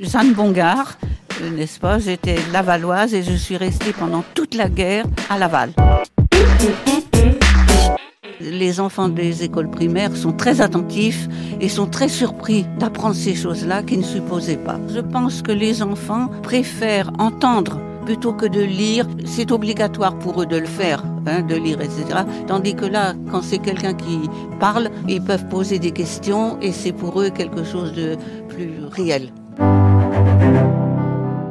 Jeanne Bongard, euh, n'est-ce pas J'étais lavalloise et je suis restée pendant toute la guerre à Laval. Les enfants des écoles primaires sont très attentifs et sont très surpris d'apprendre ces choses-là qu'ils ne supposaient pas. Je pense que les enfants préfèrent entendre plutôt que de lire. C'est obligatoire pour eux de le faire, hein, de lire, etc. Tandis que là, quand c'est quelqu'un qui parle, ils peuvent poser des questions et c'est pour eux quelque chose de plus réel.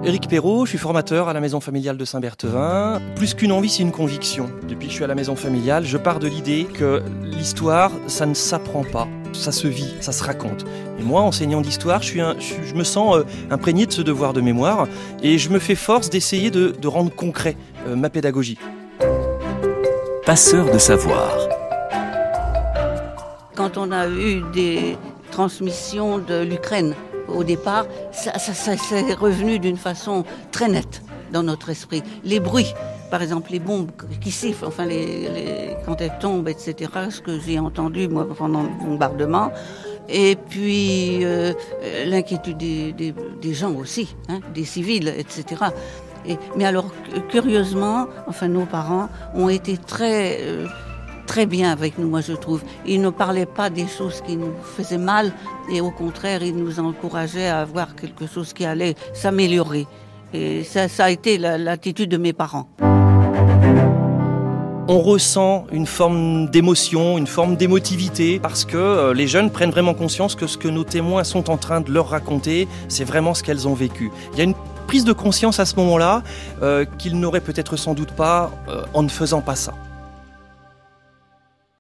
Éric Perrault, je suis formateur à la maison familiale de Saint-Berthevin. Plus qu'une envie, c'est une conviction. Depuis que je suis à la maison familiale, je pars de l'idée que l'histoire, ça ne s'apprend pas, ça se vit, ça se raconte. Et moi, enseignant d'histoire, je, suis je, me sens euh, imprégné de ce devoir de mémoire et je me fais force d'essayer de, rendre concret euh, ma pédagogie. Passeur de savoir. Quand on a eu des transmissions de l'Ukraine, au départ, ça, s'est revenu d'une façon très nette dans notre esprit. Les bruits, par exemple, les bombes qui sifflent, enfin, les, quand elles tombent, etc., ce que j'ai entendu, moi, pendant le bombardement. Et puis, euh, l'inquiétude des, gens aussi, hein, des civils, etc. Et, mais alors, curieusement, enfin, nos parents ont été très... Euh, très bien avec nous, moi je trouve. Il ne parlait pas des choses qui nous faisaient mal et au contraire, il nous encourageait à avoir quelque chose qui allait s'améliorer. Et ça, a été l'attitude de mes parents. On ressent une forme d'émotion, une forme d'émotivité, parce que euh, les jeunes prennent vraiment conscience que ce que nos témoins sont en train de leur raconter, c'est vraiment ce qu'elles ont vécu. Il y a une prise de conscience à ce moment-là euh, qu'ils n'auraient peut-être sans doute pas euh, en ne faisant pas ça.